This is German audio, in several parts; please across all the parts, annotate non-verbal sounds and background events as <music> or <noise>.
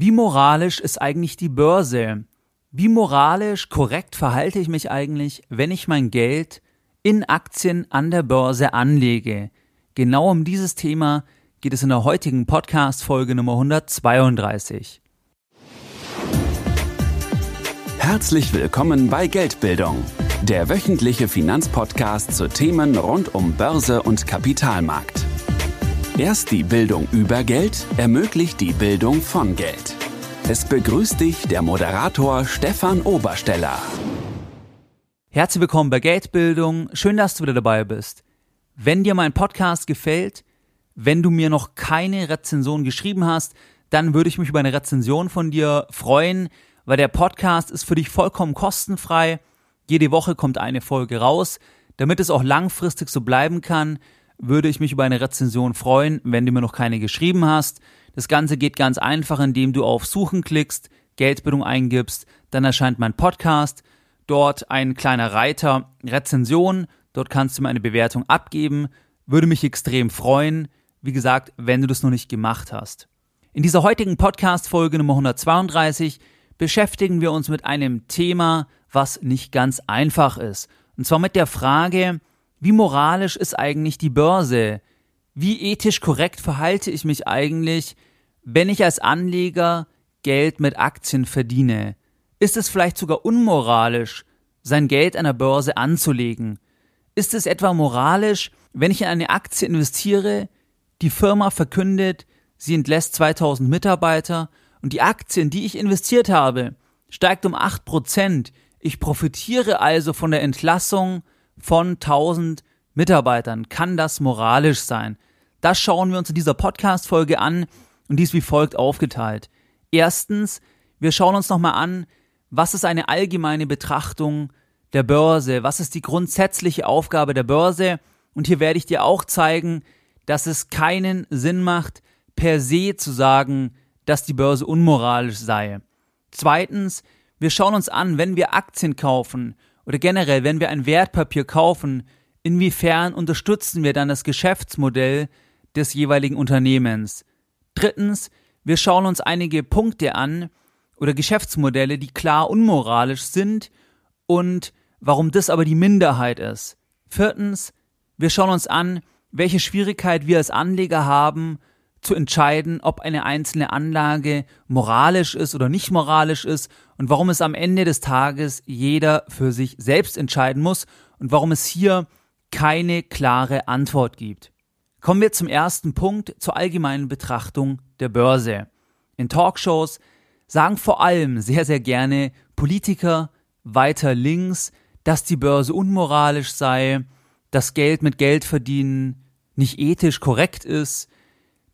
Wie moralisch ist eigentlich die Börse? Wie moralisch korrekt verhalte ich mich eigentlich, wenn ich mein Geld in Aktien an der Börse anlege? Genau um dieses Thema geht es in der heutigen Podcast-Folge Nummer 132. Herzlich willkommen bei Geldbildung, der wöchentliche Finanzpodcast zu Themen rund um Börse und Kapitalmarkt. Erst die Bildung über Geld ermöglicht die Bildung von Geld. Es begrüßt dich der Moderator Stefan Obersteller. Herzlich willkommen bei Geldbildung. Schön, dass du wieder dabei bist. Wenn dir mein Podcast gefällt, wenn du mir noch keine Rezension geschrieben hast, dann würde ich mich über eine Rezension von dir freuen, weil der Podcast ist für dich vollkommen kostenfrei. Jede Woche kommt eine Folge raus, damit es auch langfristig so bleiben kann würde ich mich über eine Rezension freuen, wenn du mir noch keine geschrieben hast. Das Ganze geht ganz einfach, indem du auf Suchen klickst, Geldbildung eingibst, dann erscheint mein Podcast, dort ein kleiner Reiter Rezension, dort kannst du mir eine Bewertung abgeben, würde mich extrem freuen, wie gesagt, wenn du das noch nicht gemacht hast. In dieser heutigen Podcast-Folge Nummer 132 beschäftigen wir uns mit einem Thema, was nicht ganz einfach ist. Und zwar mit der Frage, wie moralisch ist eigentlich die Börse? Wie ethisch korrekt verhalte ich mich eigentlich, wenn ich als Anleger Geld mit Aktien verdiene? Ist es vielleicht sogar unmoralisch, sein Geld an der Börse anzulegen? Ist es etwa moralisch, wenn ich in eine Aktie investiere, die Firma verkündet, sie entlässt 2000 Mitarbeiter und die Aktien, die ich investiert habe, steigt um 8%. Ich profitiere also von der Entlassung von 1000 Mitarbeitern. Kann das moralisch sein? Das schauen wir uns in dieser Podcast-Folge an und dies wie folgt aufgeteilt. Erstens, wir schauen uns nochmal an, was ist eine allgemeine Betrachtung der Börse? Was ist die grundsätzliche Aufgabe der Börse? Und hier werde ich dir auch zeigen, dass es keinen Sinn macht, per se zu sagen, dass die Börse unmoralisch sei. Zweitens, wir schauen uns an, wenn wir Aktien kaufen oder generell, wenn wir ein Wertpapier kaufen, inwiefern unterstützen wir dann das Geschäftsmodell des jeweiligen Unternehmens. Drittens, wir schauen uns einige Punkte an oder Geschäftsmodelle, die klar unmoralisch sind und warum das aber die Minderheit ist. Viertens, wir schauen uns an, welche Schwierigkeit wir als Anleger haben, zu entscheiden, ob eine einzelne Anlage moralisch ist oder nicht moralisch ist und warum es am Ende des Tages jeder für sich selbst entscheiden muss und warum es hier keine klare Antwort gibt. Kommen wir zum ersten Punkt, zur allgemeinen Betrachtung der Börse. In Talkshows sagen vor allem sehr, sehr gerne Politiker weiter links, dass die Börse unmoralisch sei, dass Geld mit Geld verdienen nicht ethisch korrekt ist,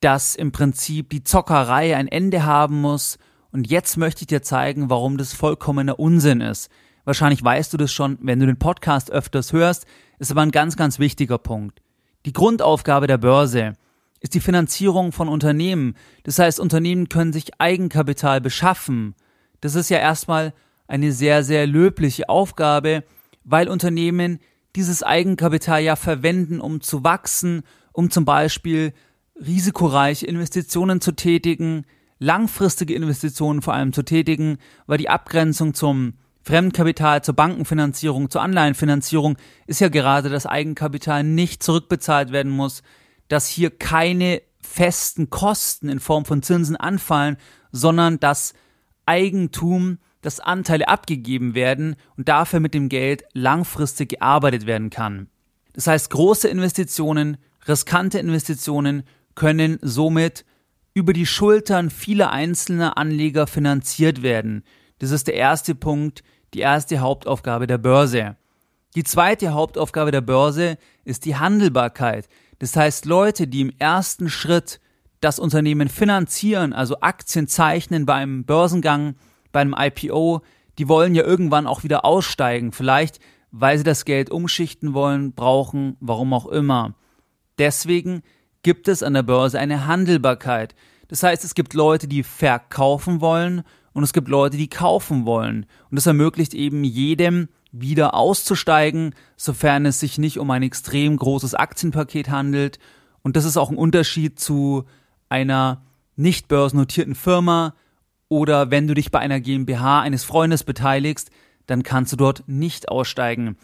dass im Prinzip die Zockerei ein Ende haben muss. Und jetzt möchte ich dir zeigen, warum das vollkommener Unsinn ist. Wahrscheinlich weißt du das schon, wenn du den Podcast öfters hörst, ist aber ein ganz, ganz wichtiger Punkt. Die Grundaufgabe der Börse ist die Finanzierung von Unternehmen. Das heißt, Unternehmen können sich Eigenkapital beschaffen. Das ist ja erstmal eine sehr, sehr löbliche Aufgabe, weil Unternehmen dieses Eigenkapital ja verwenden, um zu wachsen, um zum Beispiel risikoreiche Investitionen zu tätigen, langfristige Investitionen vor allem zu tätigen, weil die Abgrenzung zum Fremdkapital, zur Bankenfinanzierung, zur Anleihenfinanzierung ist ja gerade, dass Eigenkapital nicht zurückbezahlt werden muss, dass hier keine festen Kosten in Form von Zinsen anfallen, sondern dass Eigentum, dass Anteile abgegeben werden und dafür mit dem Geld langfristig gearbeitet werden kann. Das heißt, große Investitionen, riskante Investitionen können somit über die Schultern vieler einzelner Anleger finanziert werden. Das ist der erste Punkt, die erste Hauptaufgabe der Börse. Die zweite Hauptaufgabe der Börse ist die Handelbarkeit. Das heißt, Leute, die im ersten Schritt das Unternehmen finanzieren, also Aktien zeichnen bei einem Börsengang, bei einem IPO, die wollen ja irgendwann auch wieder aussteigen. Vielleicht, weil sie das Geld umschichten wollen, brauchen, warum auch immer. Deswegen gibt es an der Börse eine Handelbarkeit. Das heißt, es gibt Leute, die verkaufen wollen und es gibt Leute, die kaufen wollen. Und das ermöglicht eben jedem, wieder auszusteigen, sofern es sich nicht um ein extrem großes Aktienpaket handelt. Und das ist auch ein Unterschied zu einer nicht börsennotierten Firma oder wenn du dich bei einer GmbH eines Freundes beteiligst, dann kannst du dort nicht aussteigen.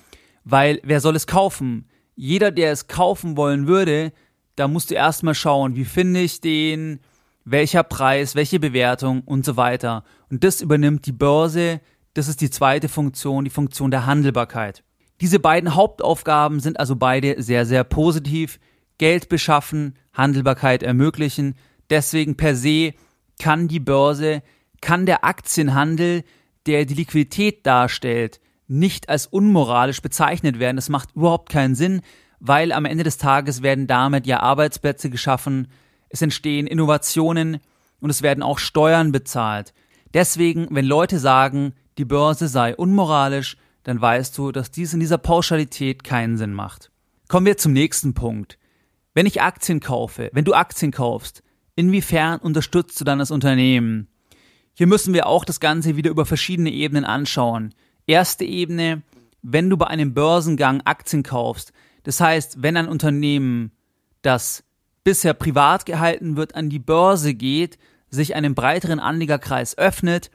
Weil wer soll es kaufen? Jeder, der es kaufen wollen würde, da musst du erstmal schauen, wie finde ich den, welcher Preis, welche Bewertung und so weiter. Und das übernimmt die Börse. Das ist die zweite Funktion, die Funktion der Handelbarkeit. Diese beiden Hauptaufgaben sind also beide sehr, sehr positiv. Geld beschaffen, Handelbarkeit ermöglichen. Deswegen per se kann die Börse, kann der Aktienhandel, der die Liquidität darstellt, nicht als unmoralisch bezeichnet werden. Das macht überhaupt keinen Sinn, weil am Ende des Tages werden damit ja Arbeitsplätze geschaffen, es entstehen Innovationen und es werden auch Steuern bezahlt. Deswegen, wenn Leute sagen, die Börse sei unmoralisch, dann weißt du, dass dies in dieser Pauschalität keinen Sinn macht. Kommen wir zum nächsten Punkt. Wenn ich Aktien kaufe, wenn du Aktien kaufst, inwiefern unterstützt du dann das Unternehmen? Hier müssen wir auch das Ganze wieder über verschiedene Ebenen anschauen. Erste Ebene, wenn du bei einem Börsengang Aktien kaufst, das heißt, wenn ein Unternehmen, das bisher privat gehalten wird, an die Börse geht, sich einem breiteren Anlegerkreis öffnet,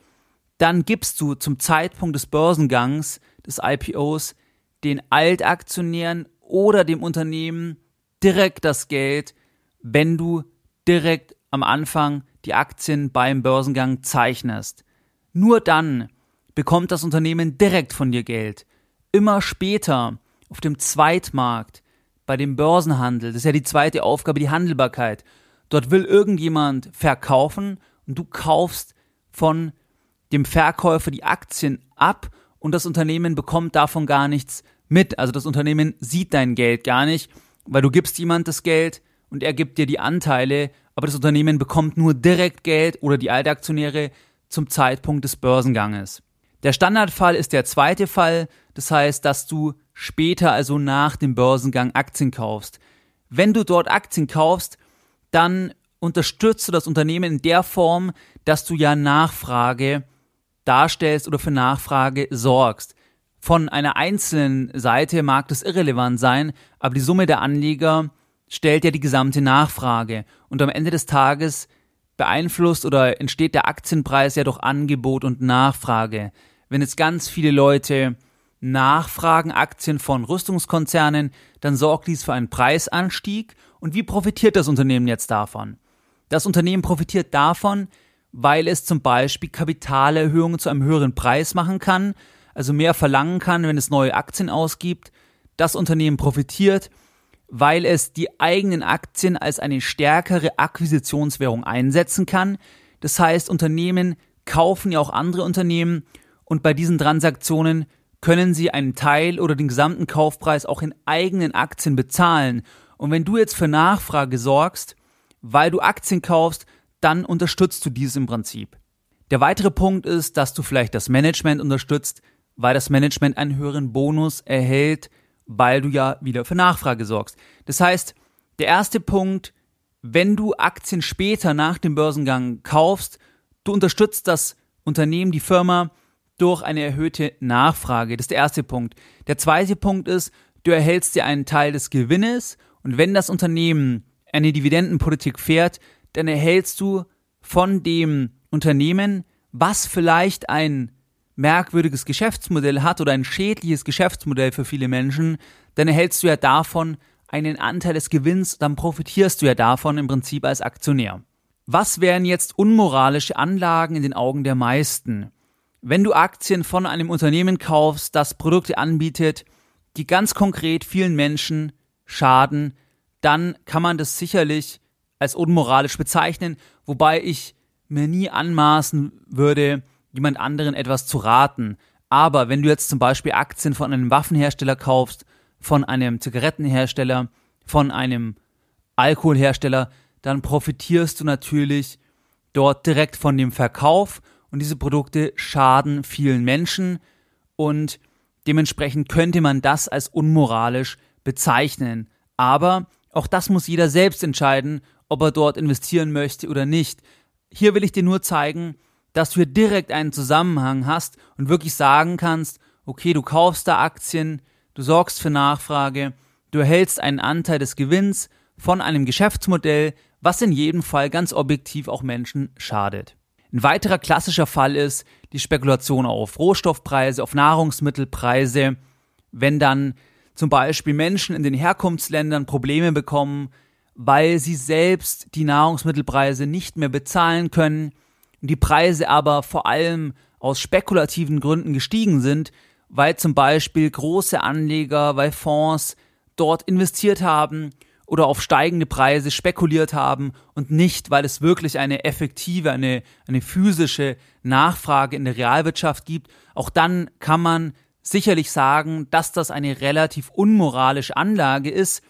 dann gibst du zum Zeitpunkt des Börsengangs, des IPOs, den Altaktionären oder dem Unternehmen direkt das Geld, wenn du direkt am Anfang die Aktien beim Börsengang zeichnest. Nur dann bekommt das Unternehmen direkt von dir Geld. Immer später, auf dem Zweitmarkt, bei dem Börsenhandel, das ist ja die zweite Aufgabe, die Handelbarkeit. Dort will irgendjemand verkaufen und du kaufst von dem Verkäufer die Aktien ab und das Unternehmen bekommt davon gar nichts mit. Also das Unternehmen sieht dein Geld gar nicht, weil du gibst jemand das Geld und er gibt dir die Anteile, aber das Unternehmen bekommt nur direkt Geld oder die Altaktionäre zum Zeitpunkt des Börsenganges. Der Standardfall ist der zweite Fall, das heißt, dass du später, also nach dem Börsengang, Aktien kaufst. Wenn du dort Aktien kaufst, dann unterstützt du das Unternehmen in der Form, dass du ja Nachfrage darstellst oder für Nachfrage sorgst. Von einer einzelnen Seite mag das irrelevant sein, aber die Summe der Anleger stellt ja die gesamte Nachfrage. Und am Ende des Tages beeinflusst oder entsteht der Aktienpreis ja durch Angebot und Nachfrage. Wenn jetzt ganz viele Leute nachfragen Aktien von Rüstungskonzernen, dann sorgt dies für einen Preisanstieg. Und wie profitiert das Unternehmen jetzt davon? Das Unternehmen profitiert davon, weil es zum Beispiel Kapitalerhöhungen zu einem höheren Preis machen kann, also mehr verlangen kann, wenn es neue Aktien ausgibt. Das Unternehmen profitiert, weil es die eigenen Aktien als eine stärkere Akquisitionswährung einsetzen kann. Das heißt, Unternehmen kaufen ja auch andere Unternehmen und bei diesen Transaktionen können sie einen Teil oder den gesamten Kaufpreis auch in eigenen Aktien bezahlen. Und wenn du jetzt für Nachfrage sorgst, weil du Aktien kaufst, dann unterstützt du dieses im Prinzip. Der weitere Punkt ist, dass du vielleicht das Management unterstützt, weil das Management einen höheren Bonus erhält, weil du ja wieder für Nachfrage sorgst. Das heißt, der erste Punkt, wenn du Aktien später nach dem Börsengang kaufst, du unterstützt das Unternehmen, die Firma durch eine erhöhte Nachfrage. Das ist der erste Punkt. Der zweite Punkt ist, du erhältst dir einen Teil des Gewinnes und wenn das Unternehmen eine Dividendenpolitik fährt, dann erhältst du von dem Unternehmen, was vielleicht ein merkwürdiges Geschäftsmodell hat oder ein schädliches Geschäftsmodell für viele Menschen, dann erhältst du ja davon einen Anteil des Gewinns, dann profitierst du ja davon im Prinzip als Aktionär. Was wären jetzt unmoralische Anlagen in den Augen der meisten? Wenn du Aktien von einem Unternehmen kaufst, das Produkte anbietet, die ganz konkret vielen Menschen schaden, dann kann man das sicherlich als unmoralisch bezeichnen, wobei ich mir nie anmaßen würde, jemand anderen etwas zu raten. Aber wenn du jetzt zum Beispiel Aktien von einem Waffenhersteller kaufst, von einem Zigarettenhersteller, von einem Alkoholhersteller, dann profitierst du natürlich dort direkt von dem Verkauf und diese Produkte schaden vielen Menschen und dementsprechend könnte man das als unmoralisch bezeichnen. Aber auch das muss jeder selbst entscheiden, ob er dort investieren möchte oder nicht. Hier will ich dir nur zeigen, dass du hier direkt einen Zusammenhang hast und wirklich sagen kannst, okay, du kaufst da Aktien, du sorgst für Nachfrage, du erhältst einen Anteil des Gewinns von einem Geschäftsmodell, was in jedem Fall ganz objektiv auch Menschen schadet. Ein weiterer klassischer Fall ist die Spekulation auf Rohstoffpreise, auf Nahrungsmittelpreise, wenn dann zum Beispiel Menschen in den Herkunftsländern Probleme bekommen, weil sie selbst die Nahrungsmittelpreise nicht mehr bezahlen können die Preise aber vor allem aus spekulativen Gründen gestiegen sind, weil zum Beispiel große Anleger, weil Fonds dort investiert haben oder auf steigende Preise spekuliert haben und nicht, weil es wirklich eine effektive, eine, eine physische Nachfrage in der Realwirtschaft gibt. Auch dann kann man sicherlich sagen, dass das eine relativ unmoralische Anlage ist,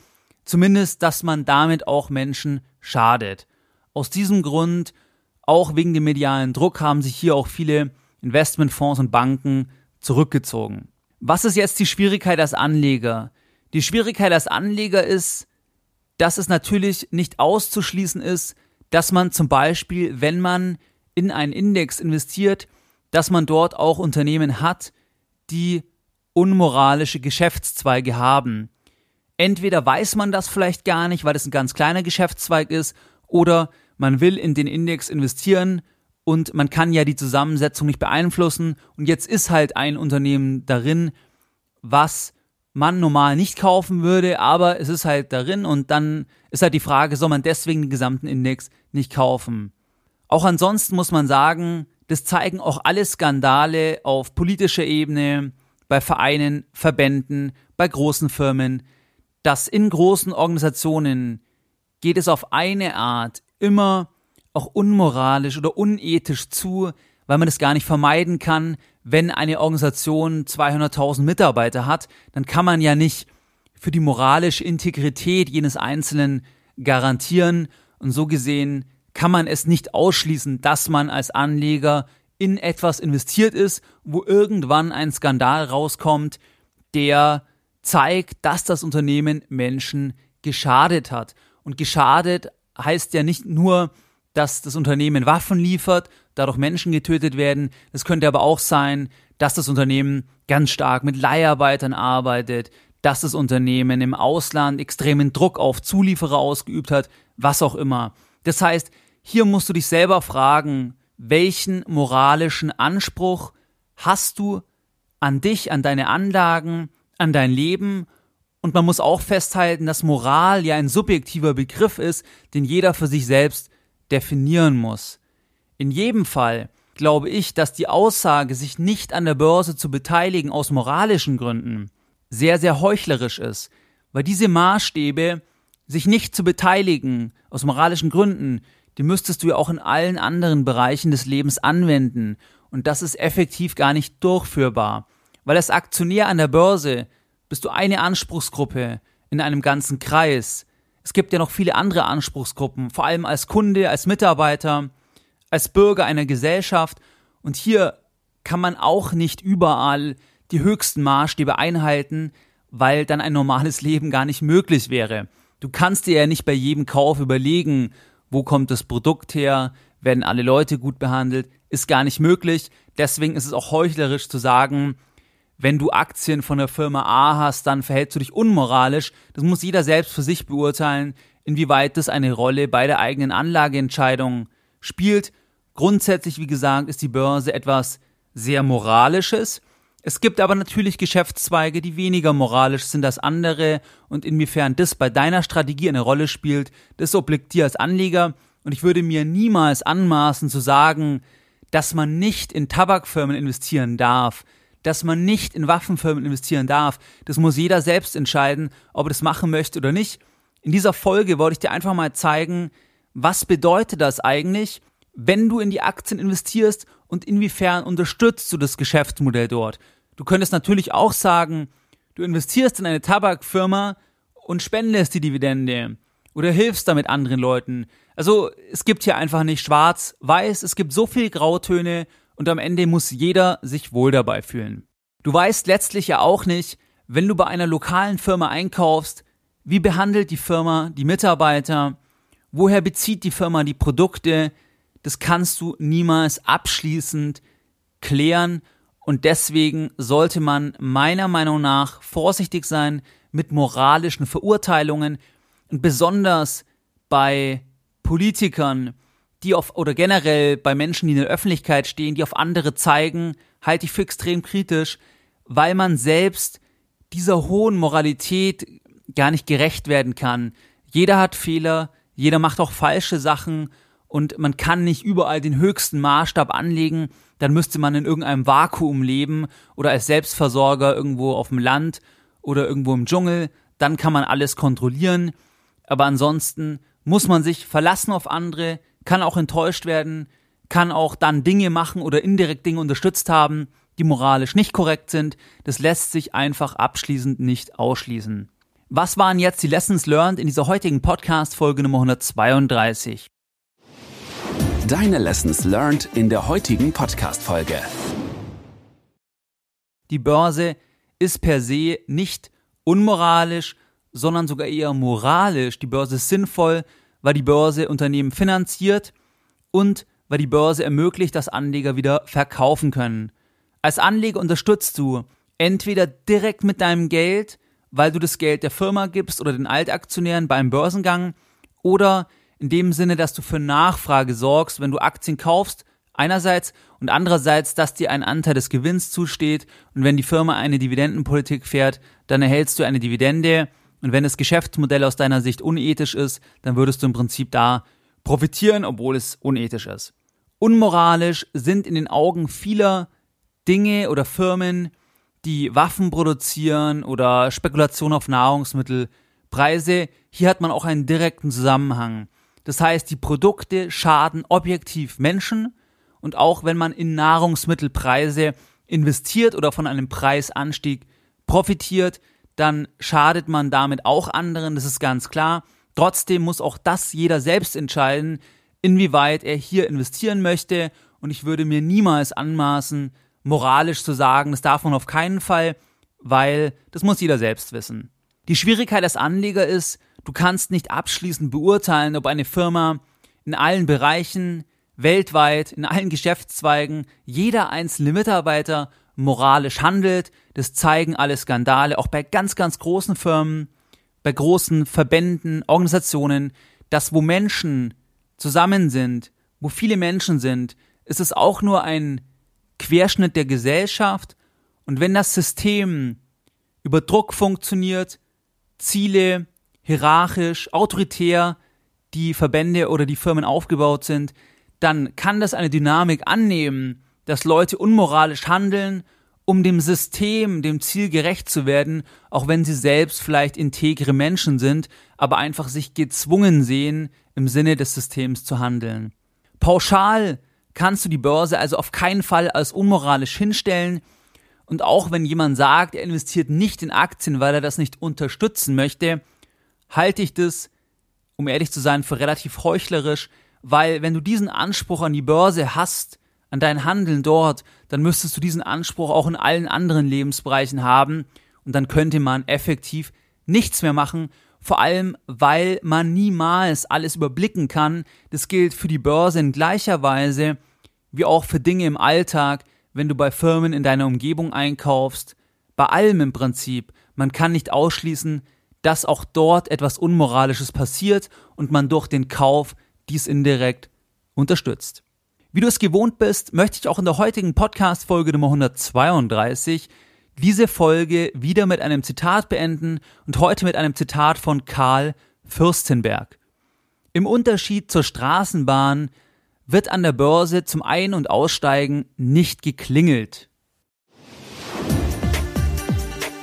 zumindest, dass man damit auch Menschen schadet. Aus diesem Grund, auch wegen dem medialen Druck, haben sich hier auch viele Investmentfonds und Banken zurückgezogen. Was ist jetzt die Schwierigkeit als Anleger? Die Schwierigkeit als Anleger ist, dass es natürlich nicht auszuschließen ist, dass man zum Beispiel, wenn man in einen Index investiert, dass man dort auch Unternehmen hat, die unmoralische Geschäftszweige haben. Entweder weiß man das vielleicht gar nicht, weil es ein ganz kleiner Geschäftszweig ist, oder man will in den Index investieren und man kann ja die Zusammensetzung nicht beeinflussen und jetzt ist halt ein Unternehmen darin, was man normal nicht kaufen würde, aber es ist halt darin und dann ist halt die Frage, soll man deswegen den gesamten Index nicht kaufen? Auch ansonsten muss man sagen, das zeigen auch alle Skandale auf politischer Ebene, bei Vereinen, Verbänden, bei großen Firmen, dass in großen Organisationen geht es auf eine Art immer auch unmoralisch oder unethisch zu, weil man es gar nicht vermeiden kann, wenn eine Organisation 200.000 Mitarbeiter hat, dann kann man ja nicht für die moralische Integrität jenes Einzelnen garantieren und so gesehen kann man es nicht ausschließen, dass man als Anleger in etwas investiert ist, wo irgendwann ein Skandal rauskommt, der zeigt, dass das Unternehmen Menschen geschadet hat. Und geschadet heißt ja nicht nur, dass das Unternehmen Waffen liefert, dadurch Menschen getötet werden. Es könnte aber auch sein, dass das Unternehmen ganz stark mit Leiharbeitern arbeitet, dass das Unternehmen im Ausland extremen Druck auf Zulieferer ausgeübt hat, was auch immer. Das heißt, hier musst du dich selber fragen, welchen moralischen Anspruch hast du an dich, an deine Anlagen, an dein Leben. Und man muss auch festhalten, dass Moral ja ein subjektiver Begriff ist, den jeder für sich selbst definieren muss. In jedem Fall glaube ich, dass die Aussage, sich nicht an der Börse zu beteiligen aus moralischen Gründen, sehr, sehr heuchlerisch ist, weil diese Maßstäbe, sich nicht zu beteiligen aus moralischen Gründen, die müsstest du ja auch in allen anderen Bereichen des Lebens anwenden. Und das ist effektiv gar nicht durchführbar. Weil als Aktionär an der Börse bist du eine Anspruchsgruppe in einem ganzen Kreis. Es gibt ja noch viele andere Anspruchsgruppen, vor allem als Kunde, als Mitarbeiter, als Bürger einer Gesellschaft. Und hier kann man auch nicht überall die höchsten Maßstäbe einhalten, weil dann ein normales <laughs> Leben gar nicht möglich wäre. Du kannst dir ja nicht bei jedem Kauf überlegen, wo kommt das Produkt her, werden alle Leute gut behandelt, ist gar nicht möglich. Deswegen ist es auch heuchlerisch zu sagen, wenn du Aktien von der Firma A hast, dann verhältst du dich unmoralisch. Das muss jeder selbst für sich beurteilen, inwieweit das eine Rolle bei der eigenen Anlageentscheidung spielt. Grundsätzlich, wie gesagt, ist die Börse etwas sehr Moralisches. Es gibt aber natürlich Geschäftszweige, die weniger moralisch sind als andere und inwiefern das bei deiner Strategie eine Rolle spielt, das obliegt dir als Anleger und ich würde mir niemals anmaßen zu sagen, dass man nicht in Tabakfirmen investieren darf, dass man nicht in Waffenfirmen investieren darf. Das muss jeder selbst entscheiden, ob er das machen möchte oder nicht. In dieser Folge wollte ich dir einfach mal zeigen, was bedeutet das eigentlich, wenn du in die Aktien investierst und inwiefern unterstützt du das Geschäftsmodell dort. Du könntest natürlich auch sagen, du investierst in eine Tabakfirma und spendest die Dividende oder hilfst damit anderen Leuten. Also es gibt hier einfach nicht schwarz, weiß, es gibt so viel Grautöne und am Ende muss jeder sich wohl dabei fühlen. Du weißt letztlich ja auch nicht, wenn du bei einer lokalen Firma einkaufst, wie behandelt die Firma die Mitarbeiter, woher bezieht die Firma die Produkte, das kannst du niemals abschließend klären und deswegen sollte man meiner Meinung nach vorsichtig sein mit moralischen Verurteilungen und besonders bei Politikern, die auf, oder generell bei Menschen, die in der Öffentlichkeit stehen, die auf andere zeigen, halte ich für extrem kritisch, weil man selbst dieser hohen Moralität gar nicht gerecht werden kann. Jeder hat Fehler, jeder macht auch falsche Sachen und man kann nicht überall den höchsten Maßstab anlegen, dann müsste man in irgendeinem Vakuum leben oder als Selbstversorger irgendwo auf dem Land oder irgendwo im Dschungel, dann kann man alles kontrollieren, aber ansonsten muss man sich verlassen auf andere, kann auch enttäuscht werden, kann auch dann Dinge machen oder indirekt Dinge unterstützt haben, die moralisch nicht korrekt sind. Das lässt sich einfach abschließend nicht ausschließen. Was waren jetzt die Lessons learned in dieser heutigen Podcast-Folge Nummer 132? Deine Lessons learned in der heutigen Podcast-Folge. Die Börse ist per se nicht unmoralisch, sondern sogar eher moralisch. Die Börse ist sinnvoll, weil die Börse Unternehmen finanziert und weil die Börse ermöglicht, dass Anleger wieder verkaufen können. Als Anleger unterstützt du entweder direkt mit deinem Geld, weil du das Geld der Firma gibst oder den Altaktionären beim Börsengang, oder in dem Sinne, dass du für Nachfrage sorgst, wenn du Aktien kaufst, einerseits und andererseits, dass dir ein Anteil des Gewinns zusteht und wenn die Firma eine Dividendenpolitik fährt, dann erhältst du eine Dividende und wenn das Geschäftsmodell aus deiner Sicht unethisch ist, dann würdest du im Prinzip da profitieren, obwohl es unethisch ist. Unmoralisch sind in den Augen vieler Dinge oder Firmen, die Waffen produzieren oder Spekulation auf Nahrungsmittelpreise. Hier hat man auch einen direkten Zusammenhang. Das heißt, die Produkte schaden objektiv Menschen und auch wenn man in Nahrungsmittelpreise investiert oder von einem Preisanstieg profitiert, dann schadet man damit auch anderen, das ist ganz klar. Trotzdem muss auch das jeder selbst entscheiden, inwieweit er hier investieren möchte. Und ich würde mir niemals anmaßen, moralisch zu sagen, das darf man auf keinen Fall, weil das muss jeder selbst wissen. Die Schwierigkeit als Anleger ist, du kannst nicht abschließend beurteilen, ob eine Firma in allen Bereichen, weltweit, in allen Geschäftszweigen, jeder einzelne Mitarbeiter moralisch handelt. Das zeigen alle Skandale, auch bei ganz, ganz großen Firmen, bei großen Verbänden, Organisationen, dass wo Menschen zusammen sind, wo viele Menschen sind, ist es auch nur ein Querschnitt der Gesellschaft. Und wenn das System über Druck funktioniert, Ziele hierarchisch, autoritär die Verbände oder die Firmen aufgebaut sind, dann kann das eine Dynamik annehmen, dass Leute unmoralisch handeln, um dem System, dem Ziel gerecht zu werden, auch wenn sie selbst vielleicht integre Menschen sind, aber einfach sich gezwungen sehen, im Sinne des Systems zu handeln. Pauschal kannst du die Börse also auf keinen Fall als unmoralisch hinstellen, und auch wenn jemand sagt, er investiert nicht in Aktien, weil er das nicht unterstützen möchte, halte ich das, um ehrlich zu sein, für relativ heuchlerisch, weil wenn du diesen Anspruch an die Börse hast, an dein Handeln dort, dann müsstest du diesen Anspruch auch in allen anderen Lebensbereichen haben und dann könnte man effektiv nichts mehr machen, vor allem weil man niemals alles überblicken kann. Das gilt für die Börse in gleicher Weise wie auch für Dinge im Alltag, wenn du bei Firmen in deiner Umgebung einkaufst, bei allem im Prinzip. Man kann nicht ausschließen, dass auch dort etwas Unmoralisches passiert und man durch den Kauf dies indirekt unterstützt. Wie du es gewohnt bist, möchte ich auch in der heutigen Podcast-Folge Nummer 132 diese Folge wieder mit einem Zitat beenden und heute mit einem Zitat von Karl Fürstenberg. Im Unterschied zur Straßenbahn wird an der Börse zum Ein- und Aussteigen nicht geklingelt.